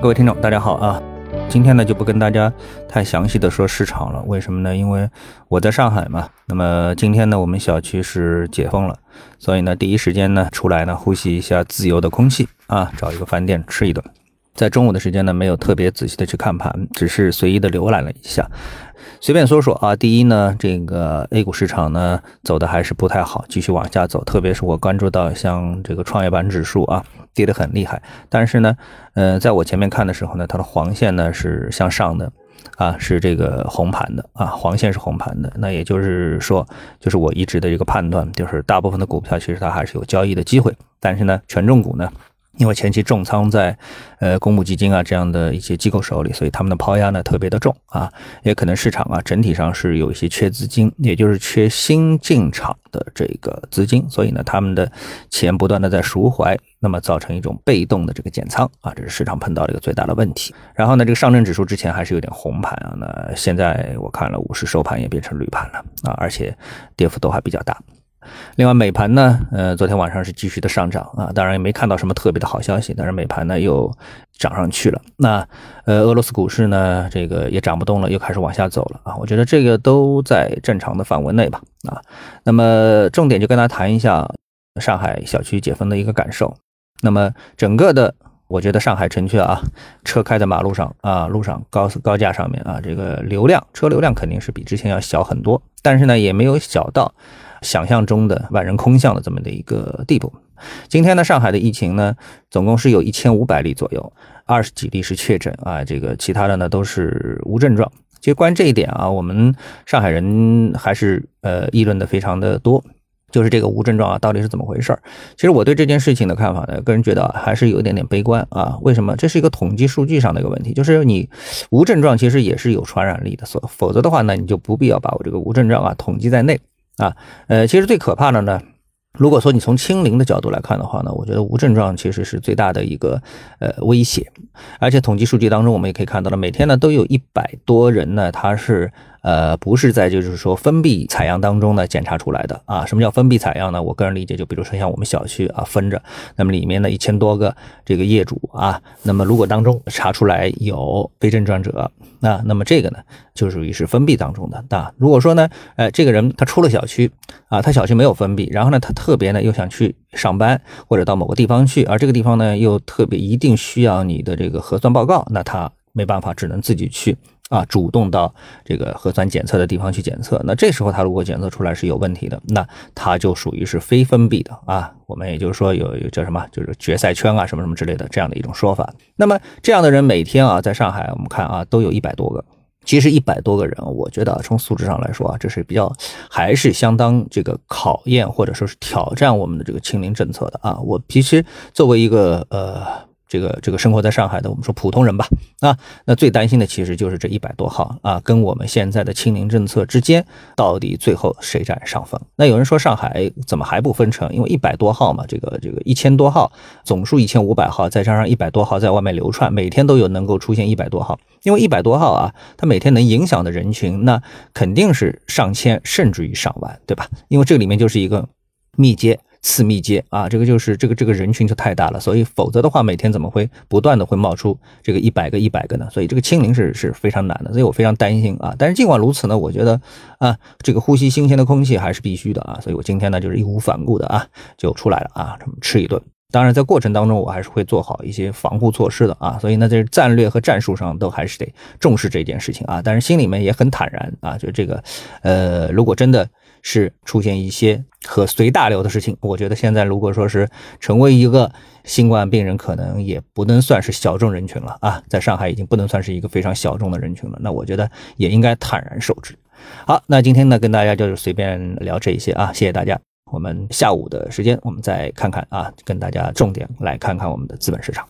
各位听众，大家好啊！今天呢就不跟大家太详细的说市场了，为什么呢？因为我在上海嘛。那么今天呢，我们小区是解封了，所以呢，第一时间呢出来呢呼吸一下自由的空气啊，找一个饭店吃一顿。在中午的时间呢，没有特别仔细的去看盘，只是随意的浏览了一下，随便说说啊。第一呢，这个 A 股市场呢走的还是不太好，继续往下走，特别是我关注到像这个创业板指数啊。跌得很厉害，但是呢，呃，在我前面看的时候呢，它的黄线呢是向上的，啊，是这个红盘的啊，黄线是红盘的，那也就是说，就是我一直的一个判断，就是大部分的股票其实它还是有交易的机会，但是呢，权重股呢。因为前期重仓在，呃，公募基金啊这样的一些机构手里，所以他们的抛压呢特别的重啊，也可能市场啊整体上是有一些缺资金，也就是缺新进场的这个资金，所以呢他们的钱不断的在赎回，那么造成一种被动的这个减仓啊，这是市场碰到的一个最大的问题。然后呢，这个上证指数之前还是有点红盘啊，那现在我看了五十收盘也变成绿盘了啊，而且跌幅都还比较大。另外，美盘呢，呃，昨天晚上是继续的上涨啊，当然也没看到什么特别的好消息，但是美盘呢又涨上去了。那呃，俄罗斯股市呢，这个也涨不动了，又开始往下走了啊。我觉得这个都在正常的范围内吧啊。那么重点就跟大家谈一下上海小区解封的一个感受。那么整个的，我觉得上海城区啊，车开在马路上啊，路上高高架上面啊，这个流量车流量肯定是比之前要小很多，但是呢，也没有小到。想象中的万人空巷的这么的一个地步。今天呢，上海的疫情呢，总共是有一千五百例左右，二十几例是确诊啊，这个其他的呢都是无症状。其实关于这一点啊，我们上海人还是呃议论的非常的多，就是这个无症状啊到底是怎么回事儿？其实我对这件事情的看法呢，个人觉得还是有一点点悲观啊。为什么？这是一个统计数据上的一个问题，就是你无症状其实也是有传染力的，所否则的话呢，你就不必要把我这个无症状啊统计在内。啊，呃，其实最可怕的呢，如果说你从清零的角度来看的话呢，我觉得无症状其实是最大的一个呃威胁，而且统计数据当中我们也可以看到了，每天呢都有一百多人呢，他是。呃，不是在就是说封闭采样当中呢检查出来的啊？什么叫封闭采样呢？我个人理解，就比如说像我们小区啊分着，那么里面的一千多个这个业主啊，那么如果当中查出来有非症状者，那那么这个呢就属于是封闭当中的啊。如果说呢，呃，这个人他出了小区啊，他小区没有封闭，然后呢他特别呢又想去上班或者到某个地方去，而这个地方呢又特别一定需要你的这个核酸报告，那他没办法，只能自己去。啊，主动到这个核酸检测的地方去检测，那这时候他如果检测出来是有问题的，那他就属于是非封闭的啊。我们也就是说有有叫什么，就是决赛圈啊，什么什么之类的这样的一种说法。那么这样的人每天啊，在上海我们看啊，都有一百多个。其实一百多个人，我觉得从素质上来说啊，这是比较还是相当这个考验或者说是挑战我们的这个清零政策的啊。我其实作为一个呃。这个这个生活在上海的，我们说普通人吧，啊，那最担心的其实就是这一百多号啊，跟我们现在的清零政策之间，到底最后谁占上风？那有人说上海怎么还不分成？因为一百多号嘛，这个这个一千多号，总数一千五百号，再加上一百多号在外面流窜，每天都有能够出现一百多号，因为一百多号啊，它每天能影响的人群，那肯定是上千甚至于上万，对吧？因为这里面就是一个密接。次密接啊，这个就是这个这个人群就太大了，所以否则的话，每天怎么会不断的会冒出这个一百个一百个呢？所以这个清零是是非常难的，所以我非常担心啊。但是尽管如此呢，我觉得啊，这个呼吸新鲜的空气还是必须的啊。所以我今天呢就是义无反顾的啊就出来了啊，这么吃一顿。当然在过程当中我还是会做好一些防护措施的啊。所以呢，在战略和战术上都还是得重视这件事情啊。但是心里面也很坦然啊，就这个呃，如果真的。是出现一些和随大流的事情，我觉得现在如果说是成为一个新冠病人，可能也不能算是小众人群了啊，在上海已经不能算是一个非常小众的人群了，那我觉得也应该坦然受之。好，那今天呢跟大家就是随便聊这一些啊，谢谢大家。我们下午的时间我们再看看啊，跟大家重点来看看我们的资本市场。